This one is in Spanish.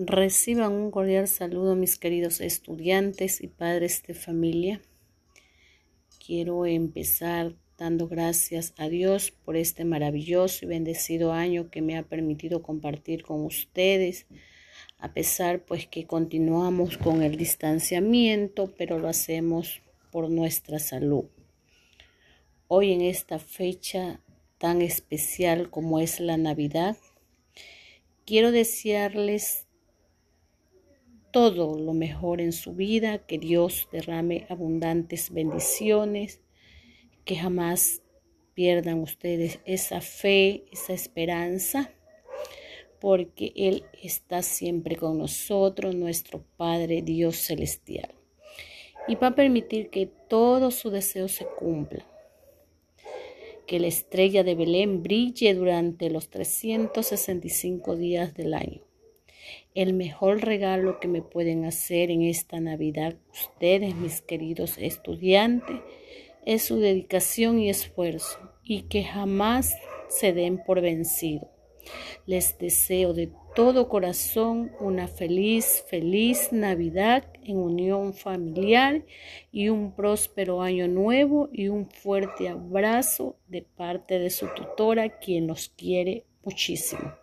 Reciban un cordial saludo mis queridos estudiantes y padres de familia. Quiero empezar dando gracias a Dios por este maravilloso y bendecido año que me ha permitido compartir con ustedes, a pesar pues que continuamos con el distanciamiento, pero lo hacemos por nuestra salud. Hoy en esta fecha tan especial como es la Navidad, quiero desearles todo lo mejor en su vida, que Dios derrame abundantes bendiciones, que jamás pierdan ustedes esa fe, esa esperanza, porque Él está siempre con nosotros, nuestro Padre Dios Celestial. Y va a permitir que todo su deseo se cumpla. Que la estrella de Belén brille durante los 365 días del año el mejor regalo que me pueden hacer en esta Navidad ustedes, mis queridos estudiantes, es su dedicación y esfuerzo y que jamás se den por vencido. Les deseo de todo corazón una feliz, feliz Navidad en unión familiar y un próspero año nuevo y un fuerte abrazo de parte de su tutora, quien los quiere muchísimo.